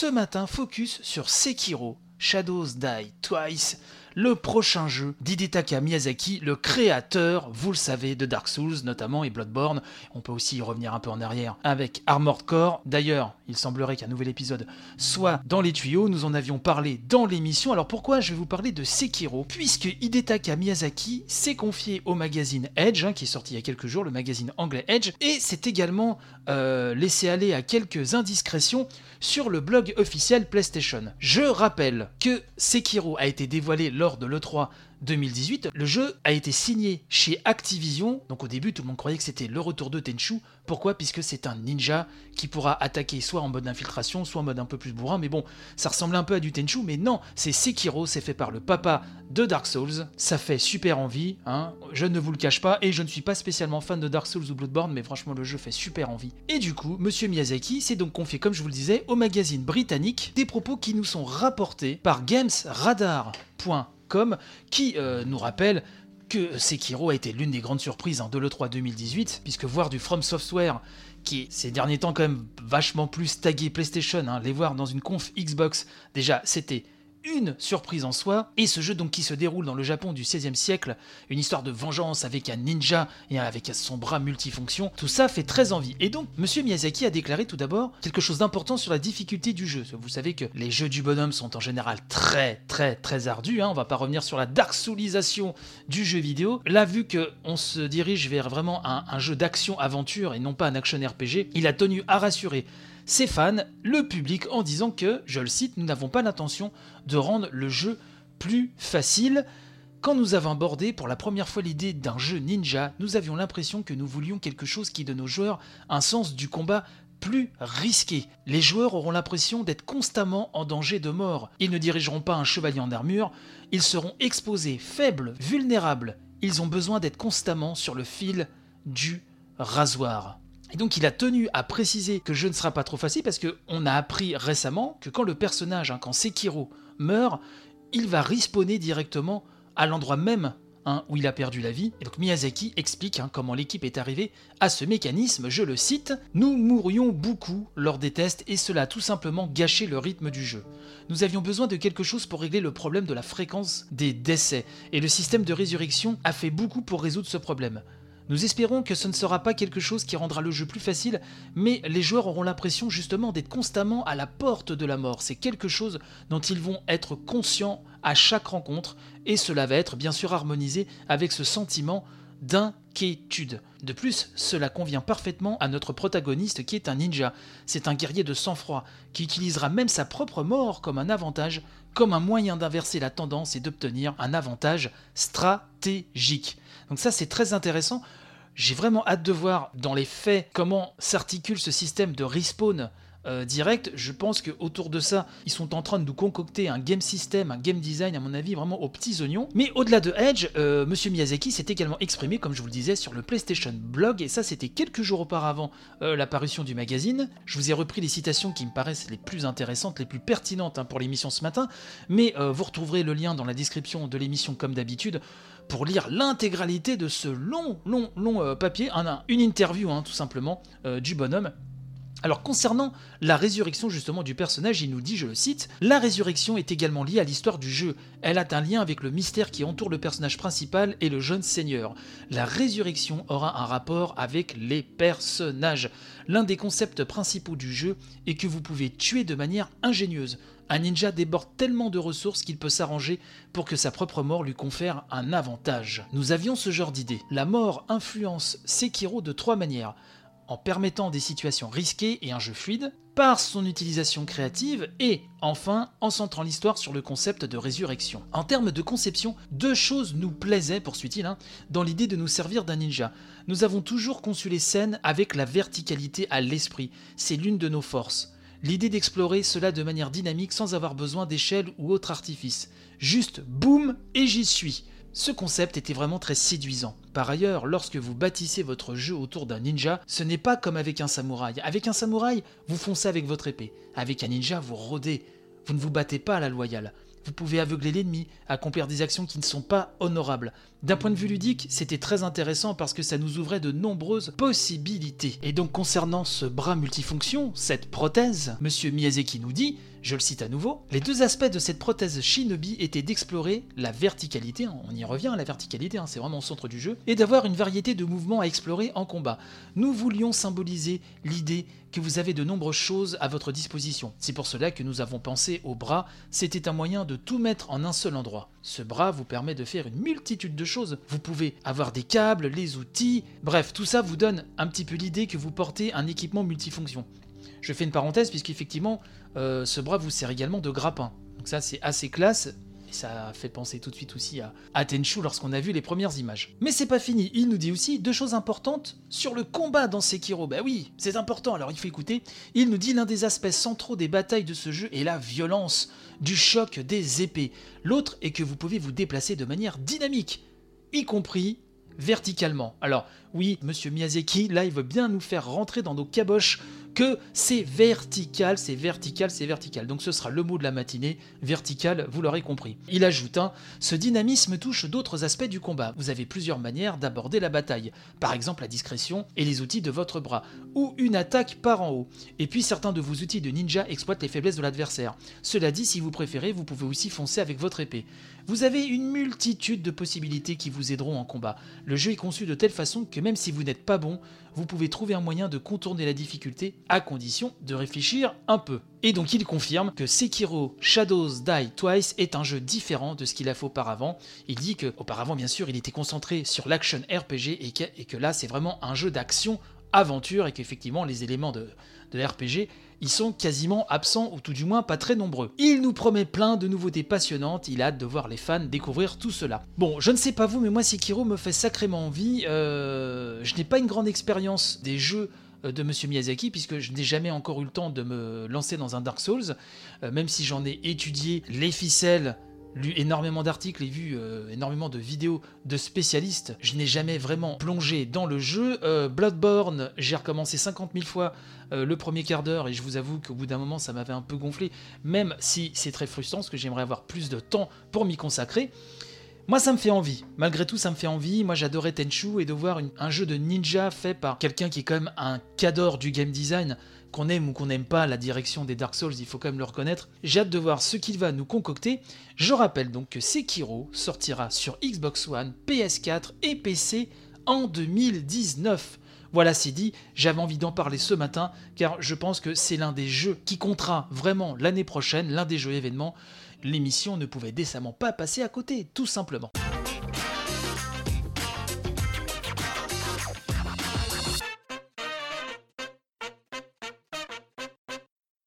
ce matin, focus sur Sekiro, Shadows Die Twice, le prochain jeu d'Hidetaka Miyazaki, le créateur, vous le savez, de Dark Souls notamment et Bloodborne. On peut aussi y revenir un peu en arrière avec Armored Core. D'ailleurs, il semblerait qu'un nouvel épisode soit dans les tuyaux. Nous en avions parlé dans l'émission. Alors pourquoi je vais vous parler de Sekiro? Puisque Hidetaka Miyazaki s'est confié au magazine Edge, hein, qui est sorti il y a quelques jours, le magazine anglais Edge, et s'est également euh, laissé aller à quelques indiscrétions sur le blog officiel PlayStation. Je rappelle que Sekiro a été dévoilé lors de l'E3 2018, le jeu a été signé chez Activision. Donc au début, tout le monde croyait que c'était le retour de Tenchu. Pourquoi? Puisque c'est un ninja qui pourra attaquer soit en mode infiltration, soit en mode un peu plus bourrin. Mais bon, ça ressemblait un peu à du Tenchu, mais non, c'est Sekiro, c'est fait par le papa de Dark Souls. Ça fait super envie, hein. je ne vous le cache pas, et je ne suis pas spécialement fan de Dark Souls ou Bloodborne, mais franchement le jeu fait super envie. Et du coup, Monsieur Miyazaki s'est donc confié, comme je vous le disais, au magazine britannique des propos qui nous sont rapportés par Qui euh, nous rappelle que Sekiro a été l'une des grandes surprises hein, de l'E3 2018, puisque voir du From Software, qui ces derniers temps quand même vachement plus tagué PlayStation, hein, les voir dans une conf Xbox, déjà c'était une surprise en soi, et ce jeu donc qui se déroule dans le Japon du XVIe siècle, une histoire de vengeance avec un ninja et avec son bras multifonction, tout ça fait très envie. Et donc, Monsieur Miyazaki a déclaré tout d'abord quelque chose d'important sur la difficulté du jeu. Vous savez que les jeux du bonhomme sont en général très très très ardus, hein. on va pas revenir sur la dark soulisation du jeu vidéo. Là, vu que on se dirige vers vraiment un, jeu d'action-aventure et non pas un action RPG, il a tenu à rassurer ses fans, le public, en disant que, je le cite, nous n'avons pas l'intention de rendre le jeu plus facile. Quand nous avons abordé pour la première fois l'idée d'un jeu ninja, nous avions l'impression que nous voulions quelque chose qui donne aux joueurs un sens du combat plus risqué. Les joueurs auront l'impression d'être constamment en danger de mort. Ils ne dirigeront pas un chevalier en armure, ils seront exposés, faibles, vulnérables. Ils ont besoin d'être constamment sur le fil du rasoir. Et donc il a tenu à préciser que je ne sera pas trop facile parce qu'on a appris récemment que quand le personnage, hein, quand Sekiro meurt, il va respawner directement à l'endroit même hein, où il a perdu la vie. Et donc Miyazaki explique hein, comment l'équipe est arrivée à ce mécanisme, je le cite, Nous mourions beaucoup lors des tests et cela a tout simplement gâché le rythme du jeu. Nous avions besoin de quelque chose pour régler le problème de la fréquence des décès, et le système de résurrection a fait beaucoup pour résoudre ce problème. Nous espérons que ce ne sera pas quelque chose qui rendra le jeu plus facile, mais les joueurs auront l'impression justement d'être constamment à la porte de la mort. C'est quelque chose dont ils vont être conscients à chaque rencontre, et cela va être bien sûr harmonisé avec ce sentiment d'inquiétude. De plus, cela convient parfaitement à notre protagoniste qui est un ninja. C'est un guerrier de sang-froid, qui utilisera même sa propre mort comme un avantage, comme un moyen d'inverser la tendance et d'obtenir un avantage stratégique. Donc ça c'est très intéressant. J'ai vraiment hâte de voir dans les faits comment s'articule ce système de respawn euh, direct. Je pense qu'autour de ça, ils sont en train de nous concocter un game system, un game design, à mon avis, vraiment aux petits oignons. Mais au-delà de Edge, euh, Monsieur Miyazaki s'est également exprimé, comme je vous le disais, sur le PlayStation Blog, et ça, c'était quelques jours auparavant euh, la parution du magazine. Je vous ai repris les citations qui me paraissent les plus intéressantes, les plus pertinentes hein, pour l'émission ce matin, mais vous retrouverez le lien dans la description de l'émission comme d'habitude pour lire l'intégralité de ce long, long, long papier, une interview hein, tout simplement du bonhomme alors concernant la résurrection justement du personnage, il nous dit, je le cite, La résurrection est également liée à l'histoire du jeu. Elle a un lien avec le mystère qui entoure le personnage principal et le jeune seigneur. La résurrection aura un rapport avec les personnages. L'un des concepts principaux du jeu est que vous pouvez tuer de manière ingénieuse. Un ninja déborde tellement de ressources qu'il peut s'arranger pour que sa propre mort lui confère un avantage. Nous avions ce genre d'idée. La mort influence Sekiro de trois manières en permettant des situations risquées et un jeu fluide, par son utilisation créative et, enfin, en centrant l'histoire sur le concept de résurrection. En termes de conception, deux choses nous plaisaient, poursuit-il, hein, dans l'idée de nous servir d'un ninja. Nous avons toujours conçu les scènes avec la verticalité à l'esprit, c'est l'une de nos forces. L'idée d'explorer cela de manière dynamique sans avoir besoin d'échelle ou autre artifice. Juste boum et j'y suis. Ce concept était vraiment très séduisant. Par ailleurs, lorsque vous bâtissez votre jeu autour d'un ninja, ce n'est pas comme avec un samouraï. Avec un samouraï, vous foncez avec votre épée. Avec un ninja, vous rôdez. Vous ne vous battez pas à la loyale. vous pouvez aveugler l'ennemi, accomplir des actions qui ne sont pas honorables. D'un point de vue ludique, c'était très intéressant parce que ça nous ouvrait de nombreuses possibilités. Et donc concernant ce bras multifonction, cette prothèse, Monsieur Miyazaki nous dit, je le cite à nouveau, les deux aspects de cette prothèse Shinobi étaient d'explorer la verticalité, hein, on y revient la verticalité, hein, c'est vraiment au centre du jeu, et d'avoir une variété de mouvements à explorer en combat. Nous voulions symboliser l'idée que vous avez de nombreuses choses à votre disposition. C'est pour cela que nous avons pensé au bras, c'était un moyen de tout mettre en un seul endroit. Ce bras vous permet de faire une multitude de choses. Vous pouvez avoir des câbles, les outils, bref, tout ça vous donne un petit peu l'idée que vous portez un équipement multifonction. Je fais une parenthèse puisqu'effectivement, euh, ce bras vous sert également de grappin. Donc ça c'est assez classe. Et ça fait penser tout de suite aussi à, à Tenchu lorsqu'on a vu les premières images. Mais c'est pas fini, il nous dit aussi deux choses importantes sur le combat dans Sekiro. Bah oui, c'est important, alors il faut écouter. Il nous dit l'un des aspects centraux des batailles de ce jeu est la violence, du choc des épées. L'autre est que vous pouvez vous déplacer de manière dynamique, y compris verticalement. Alors oui, monsieur Miyazaki, là il veut bien nous faire rentrer dans nos caboches c'est vertical, c'est vertical, c'est vertical. Donc ce sera le mot de la matinée, vertical, vous l'aurez compris. Il ajoute, hein, ce dynamisme touche d'autres aspects du combat. Vous avez plusieurs manières d'aborder la bataille, par exemple la discrétion et les outils de votre bras, ou une attaque par en haut. Et puis certains de vos outils de ninja exploitent les faiblesses de l'adversaire. Cela dit, si vous préférez, vous pouvez aussi foncer avec votre épée. Vous avez une multitude de possibilités qui vous aideront en combat. Le jeu est conçu de telle façon que même si vous n'êtes pas bon, vous pouvez trouver un moyen de contourner la difficulté à condition de réfléchir un peu. Et donc il confirme que Sekiro Shadows Die Twice est un jeu différent de ce qu'il a fait auparavant. Il dit que auparavant bien sûr il était concentré sur l'action RPG et que, et que là c'est vraiment un jeu d'action aventure et qu'effectivement les éléments de, de RPG ils sont quasiment absents ou tout du moins pas très nombreux. Il nous promet plein de nouveautés passionnantes, il a hâte de voir les fans découvrir tout cela. Bon, je ne sais pas vous, mais moi Sekiro me fait sacrément envie. Euh, je n'ai pas une grande expérience des jeux euh, de Monsieur Miyazaki, puisque je n'ai jamais encore eu le temps de me lancer dans un Dark Souls, euh, même si j'en ai étudié les ficelles lu énormément d'articles et vu euh, énormément de vidéos de spécialistes. Je n'ai jamais vraiment plongé dans le jeu. Euh, Bloodborne, j'ai recommencé 50 000 fois euh, le premier quart d'heure et je vous avoue qu'au bout d'un moment ça m'avait un peu gonflé, même si c'est très frustrant parce que j'aimerais avoir plus de temps pour m'y consacrer. Moi, ça me fait envie. Malgré tout, ça me fait envie. Moi, j'adorais Tenchu et de voir un jeu de ninja fait par quelqu'un qui est quand même un cadre du game design qu'on aime ou qu'on n'aime pas la direction des Dark Souls, il faut quand même le reconnaître. J'ai hâte de voir ce qu'il va nous concocter. Je rappelle donc que Sekiro sortira sur Xbox One, PS4 et PC en 2019. Voilà, c'est dit, j'avais envie d'en parler ce matin, car je pense que c'est l'un des jeux qui comptera vraiment l'année prochaine, l'un des jeux événements. L'émission ne pouvait décemment pas passer à côté, tout simplement.